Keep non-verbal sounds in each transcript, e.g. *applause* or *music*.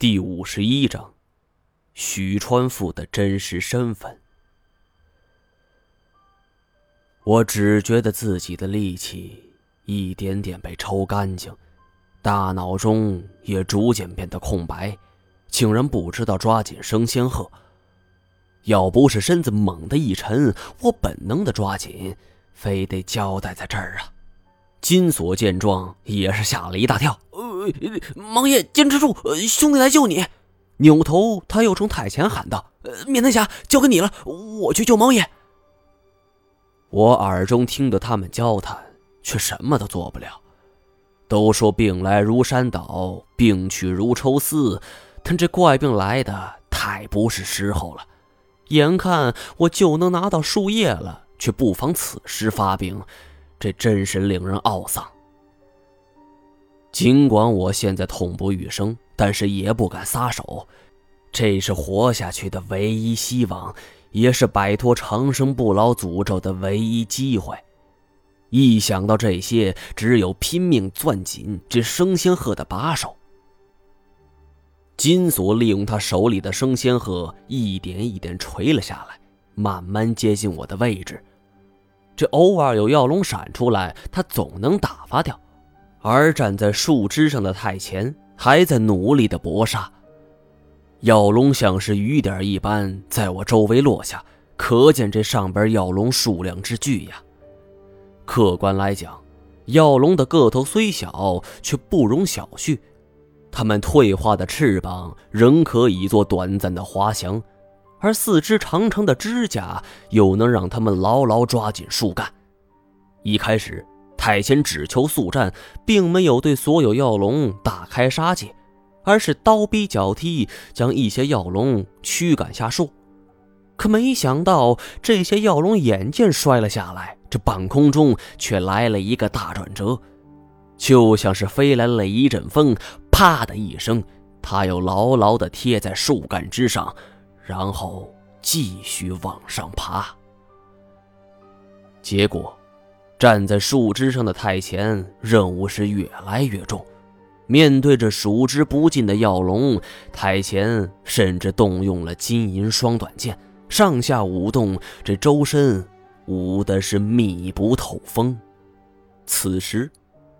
第五十一章，许川富的真实身份。我只觉得自己的力气一点点被抽干净，大脑中也逐渐变得空白，竟然不知道抓紧生仙鹤。要不是身子猛地一沉，我本能的抓紧，非得交代在这儿啊！金锁见状也是吓了一大跳。王爷，坚持住！兄弟来救你！扭头，他又冲太前喊道：“面南侠，交给你了，我去救王爷。”我耳中听得他们交谈，却什么都做不了。都说病来如山倒，病去如抽丝，但这怪病来的太不是时候了。眼看我就能拿到树叶了，却不妨此时发病，这真是令人懊丧。尽管我现在痛不欲生，但是也不敢撒手。这是活下去的唯一希望，也是摆脱长生不老诅咒的唯一机会。一想到这些，只有拼命攥紧这生仙鹤的把手。金锁利用他手里的生仙鹤，一点一点垂了下来，慢慢接近我的位置。这偶尔有药龙闪出来，他总能打发掉。而站在树枝上的太前还在努力的搏杀，药龙像是雨点一般在我周围落下，可见这上边药龙数量之巨呀。客观来讲，药龙的个头虽小，却不容小觑。它们退化的翅膀仍可以做短暂的滑翔，而四肢长长的指甲又能让它们牢牢抓紧树干。一开始。太前只求速战，并没有对所有药龙大开杀戒，而是刀逼脚踢，将一些药龙驱赶下树。可没想到，这些药龙眼见摔了下来，这半空中却来了一个大转折，就像是飞来了一阵风，啪的一声，它又牢牢地贴在树干之上，然后继续往上爬。结果。站在树枝上的太前，任务是越来越重。面对着数之不尽的药龙，太前甚至动用了金银双短剑，上下舞动，这周身舞的是密不透风。此时，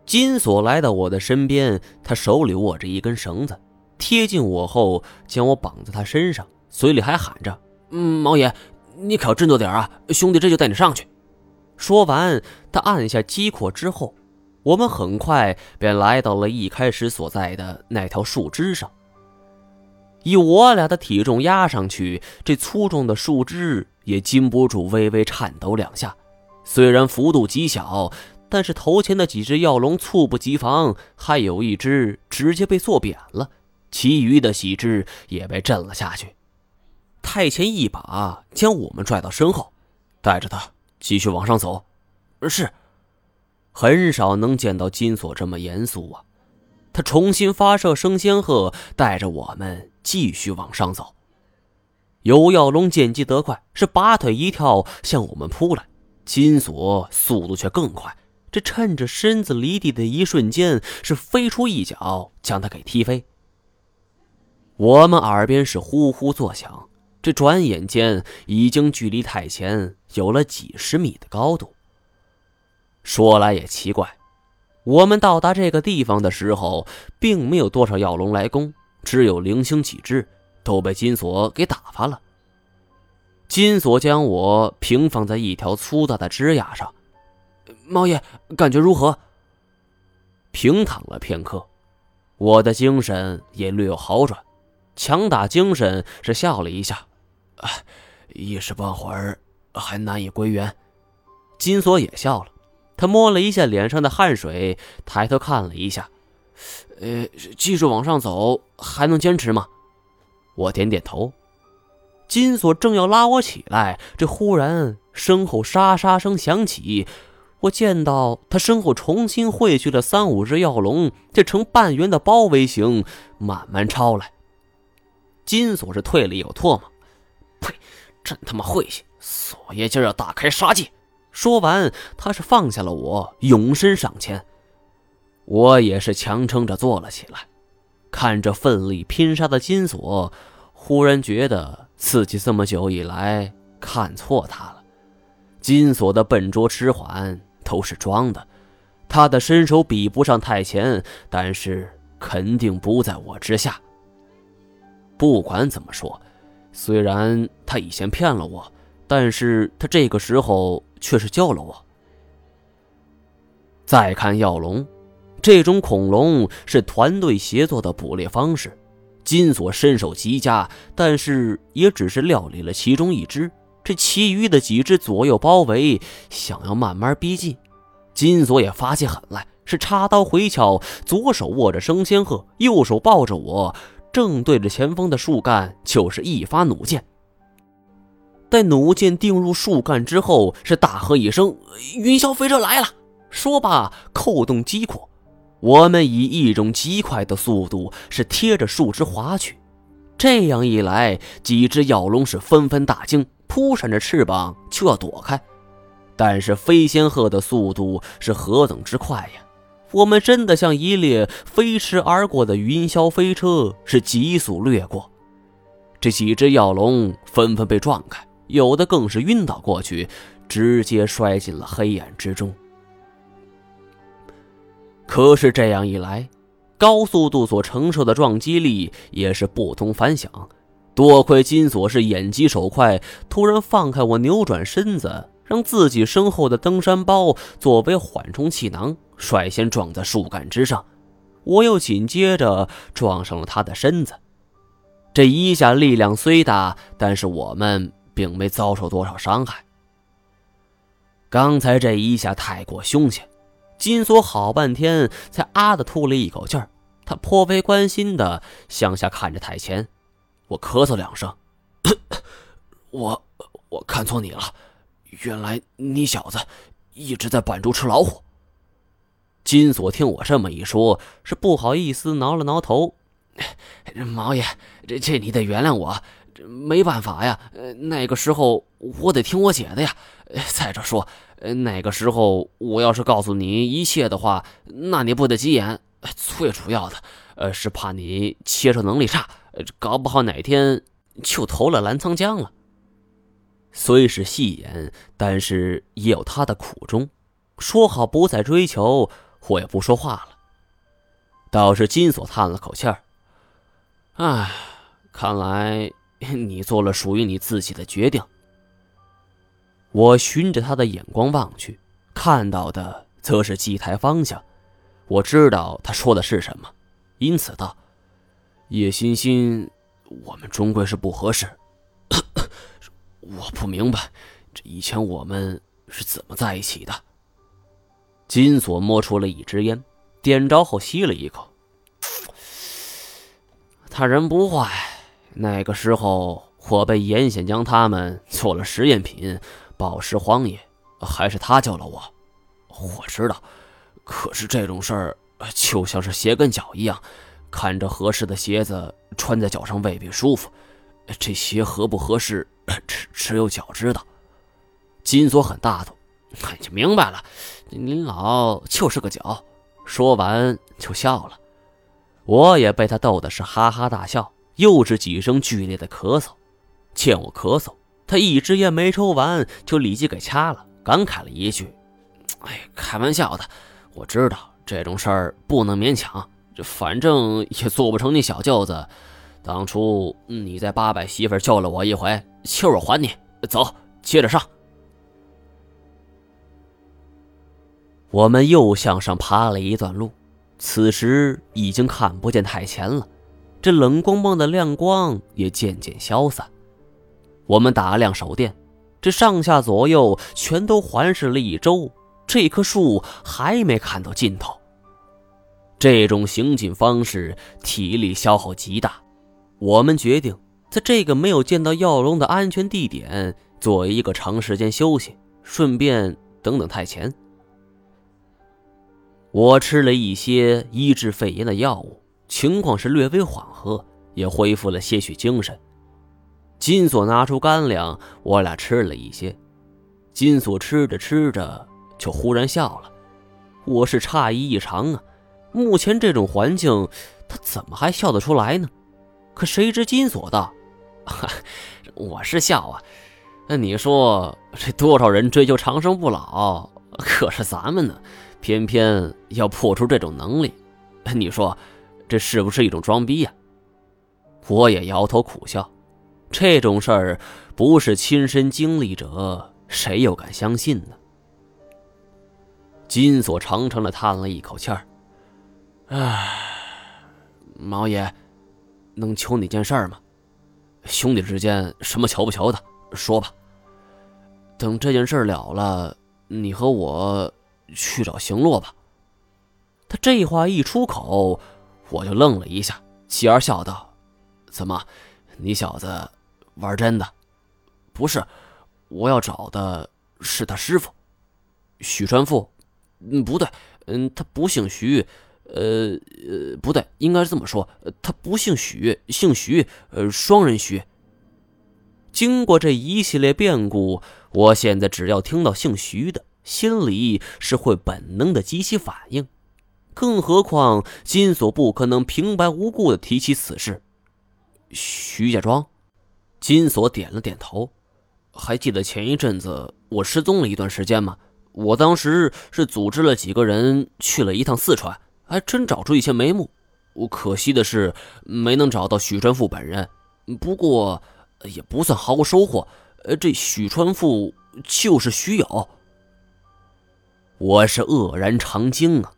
金锁来到我的身边，他手里握着一根绳子，贴近我后，将我绑在他身上，嘴里还喊着：“嗯，毛爷，你可要振作点啊！兄弟这就带你上去。”说完，他按下机括之后，我们很快便来到了一开始所在的那条树枝上。以我俩的体重压上去，这粗重的树枝也禁不住微微颤抖两下。虽然幅度极小，但是头前的几只药龙猝不及防，还有一只直接被坐扁了，其余的几只也被震了下去。太前一把将我们拽到身后，带着他。继续往上走，是。很少能见到金锁这么严肃啊！他重新发射升仙鹤，带着我们继续往上走。尤耀龙见机得快，是拔腿一跳向我们扑来。金锁速度却更快，这趁着身子离地的一瞬间，是飞出一脚将他给踢飞。我们耳边是呼呼作响。这转眼间已经距离太前有了几十米的高度。说来也奇怪，我们到达这个地方的时候，并没有多少药龙来攻，只有零星几只，都被金锁给打发了。金锁将我平放在一条粗大的枝桠上，猫爷感觉如何？平躺了片刻，我的精神也略有好转，强打精神是笑了一下。一时半会儿还难以归元。金锁也笑了，他摸了一下脸上的汗水，抬头看了一下，呃，继续往上走，还能坚持吗？我点点头。金锁正要拉我起来，这忽然身后沙沙声响起，我见到他身后重新汇聚了三五只药龙，这呈半圆的包围形慢慢超来。金锁是退了一口唾沫。呸！真他妈晦气！索爷今儿要大开杀戒。说完，他是放下了我，勇身上前。我也是强撑着坐了起来。看着奋力拼杀的金锁，忽然觉得自己这么久以来看错他了。金锁的笨拙迟缓都是装的，他的身手比不上太前，但是肯定不在我之下。不管怎么说，虽然他以前骗了我，但是他这个时候却是救了我。再看药龙，这种恐龙是团队协作的捕猎方式。金锁身手极佳，但是也只是料理了其中一只，这其余的几只左右包围，想要慢慢逼近。金锁也发起狠来，是插刀回鞘，左手握着生仙鹤，右手抱着我。正对着前方的树干，就是一发弩箭。待弩箭钉入树干之后，是大喝一声：“云霄飞车来了！”说罢，扣动机括，我们以一种极快的速度是贴着树枝滑去。这样一来，几只药龙是纷纷大惊，扑扇着翅膀就要躲开。但是飞仙鹤的速度是何等之快呀！我们真的像一列飞驰而过的云霄飞车，是急速掠过。这几只药龙纷纷被撞开，有的更是晕倒过去，直接摔进了黑暗之中。可是这样一来，高速度所承受的撞击力也是不同凡响。多亏金锁是眼疾手快，突然放开我，扭转身子，让自己身后的登山包作为缓冲气囊。率先撞在树干之上，我又紧接着撞上了他的身子。这一下力量虽大，但是我们并没遭受多少伤害。刚才这一下太过凶险，金锁好半天才啊的吐了一口气儿。他颇为关心的向下看着太前，我咳嗽两声，*coughs* 我我看错你了，原来你小子一直在扮猪吃老虎。金锁听我这么一说，是不好意思挠了挠头。毛爷，这这你得原谅我，没办法呀。那个时候我得听我姐的呀。再者说，那个时候我要是告诉你一切的话，那你不得急眼。最主要的，呃，是怕你切车能力差，搞不好哪天就投了澜沧江了。虽是戏言，但是也有他的苦衷。说好不再追求。我也不说话了。倒是金锁叹了口气儿：“唉，看来 *laughs* 你做了属于你自己的决定。”我循着他的眼光望去，看到的则是祭台方向。我知道他说的是什么，因此道：“叶欣欣，我们终归是不合适。*coughs* 我不明白，这以前我们是怎么在一起的。”金锁摸出了一支烟，点着后吸了一口。他人不坏，那个时候我被严显江他们做了实验品，宝石荒野，还是他救了我。我知道，可是这种事儿就像是鞋跟脚一样，看着合适的鞋子穿在脚上未必舒服，这鞋合不合适，*coughs* 只只有脚知道。金锁很大度。*laughs* 就明白了，您老就是个脚。说完就笑了，我也被他逗的是哈哈大笑，又是几声剧烈的咳嗽。见我咳嗽，他一支烟没抽完就立即给掐了，感慨了一句：“哎，开玩笑的，我知道这种事儿不能勉强，这反正也做不成你小舅子。当初你在八百媳妇救了我一回，气儿我还你。走，接着上。”我们又向上爬了一段路，此时已经看不见太前了，这冷光光的亮光也渐渐消散。我们打亮手电，这上下左右全都环视了一周，这棵树还没看到尽头。这种行进方式体力消耗极大，我们决定在这个没有见到药龙的安全地点做一个长时间休息，顺便等等太前。我吃了一些医治肺炎的药物，情况是略微缓和，也恢复了些许精神。金锁拿出干粮，我俩吃了一些。金锁吃着吃着就忽然笑了，我是诧异异常啊！目前这种环境，他怎么还笑得出来呢？可谁知金锁道：“ *laughs* 我是笑啊，那你说这多少人追求长生不老，可是咱们呢，偏偏要破除这种能力，*laughs* 你说这是不是一种装逼呀？”我也摇头苦笑，这种事儿不是亲身经历者，谁又敢相信呢？金锁长长的叹了一口气儿：“唉，毛爷，能求你件事儿吗？兄弟之间什么求不求的，说吧。等这件事了了，你和我去找行洛吧。”他这话一出口，我就愣了一下，继而笑道。怎么，你小子玩真的？不是，我要找的是他师傅，许川富。嗯，不对，嗯，他不姓徐，呃呃，不对，应该是这么说，他不姓许，姓徐，呃，双人徐。经过这一系列变故，我现在只要听到姓徐的，心里是会本能的激起反应。更何况金锁不可能平白无故的提起此事。徐家庄，金锁点了点头。还记得前一阵子我失踪了一段时间吗？我当时是组织了几个人去了一趟四川，还真找出一些眉目。我可惜的是没能找到许川富本人，不过也不算毫无收获。呃，这许川富就是徐友。我是愕然长惊啊！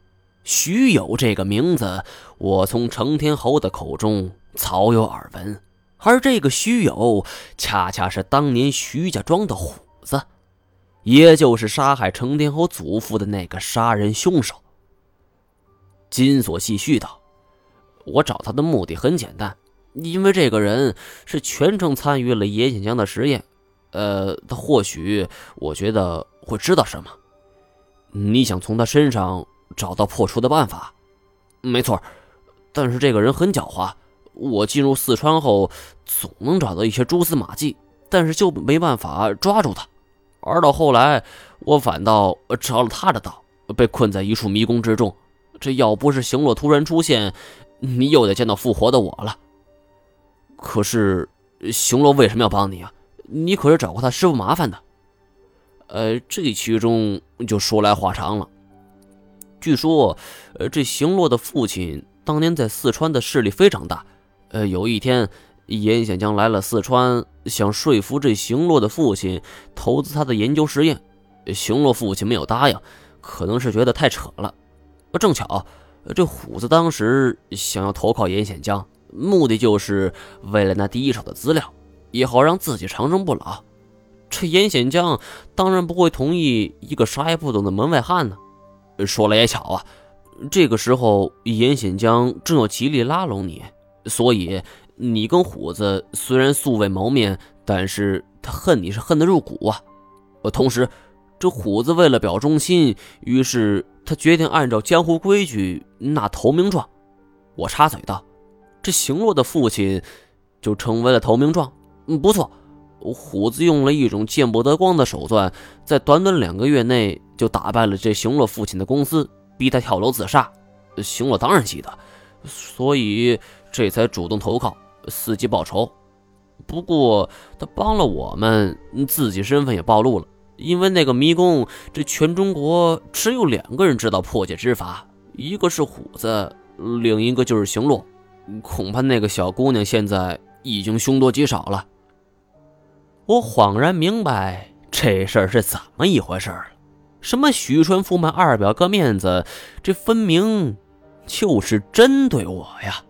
徐友这个名字，我从成天侯的口中。早有耳闻，而这个徐友恰恰是当年徐家庄的虎子，也就是杀害成天侯祖父的那个杀人凶手。金锁继续道：“我找他的目的很简单，因为这个人是全程参与了严锦江的实验，呃，他或许我觉得会知道什么。你想从他身上找到破除的办法？没错，但是这个人很狡猾。”我进入四川后，总能找到一些蛛丝马迹，但是就没办法抓住他。而到后来，我反倒着了他的道，被困在一处迷宫之中。这要不是行洛突然出现，你又得见到复活的我了。可是行洛为什么要帮你啊？你可是找过他师傅麻烦的。呃，这其中就说来话长了。据说，呃，这邢洛的父亲当年在四川的势力非常大。呃，有一天，严显江来了四川，想说服这邢洛的父亲投资他的研究实验。邢洛父亲没有答应，可能是觉得太扯了。正巧，这虎子当时想要投靠严显江，目的就是为了那第一手的资料，也好让自己长生不老。这严显江当然不会同意一个啥也不懂的门外汉呢。说来也巧啊，这个时候严显江正要极力拉拢你。所以，你跟虎子虽然素未谋面，但是他恨你是恨得入骨啊。呃，同时，这虎子为了表忠心，于是他决定按照江湖规矩纳投名状。我插嘴道：“这行洛的父亲就成为了投名状。”嗯，不错，虎子用了一种见不得光的手段，在短短两个月内就打败了这熊洛父亲的公司，逼他跳楼自杀。熊洛当然记得，所以。这才主动投靠，伺机报仇。不过他帮了我们，自己身份也暴露了。因为那个迷宫，这全中国只有两个人知道破解之法，一个是虎子，另一个就是行洛。恐怕那个小姑娘现在已经凶多吉少了。我恍然明白这事儿是怎么一回事了。什么许春富卖二表哥面子，这分明就是针对我呀！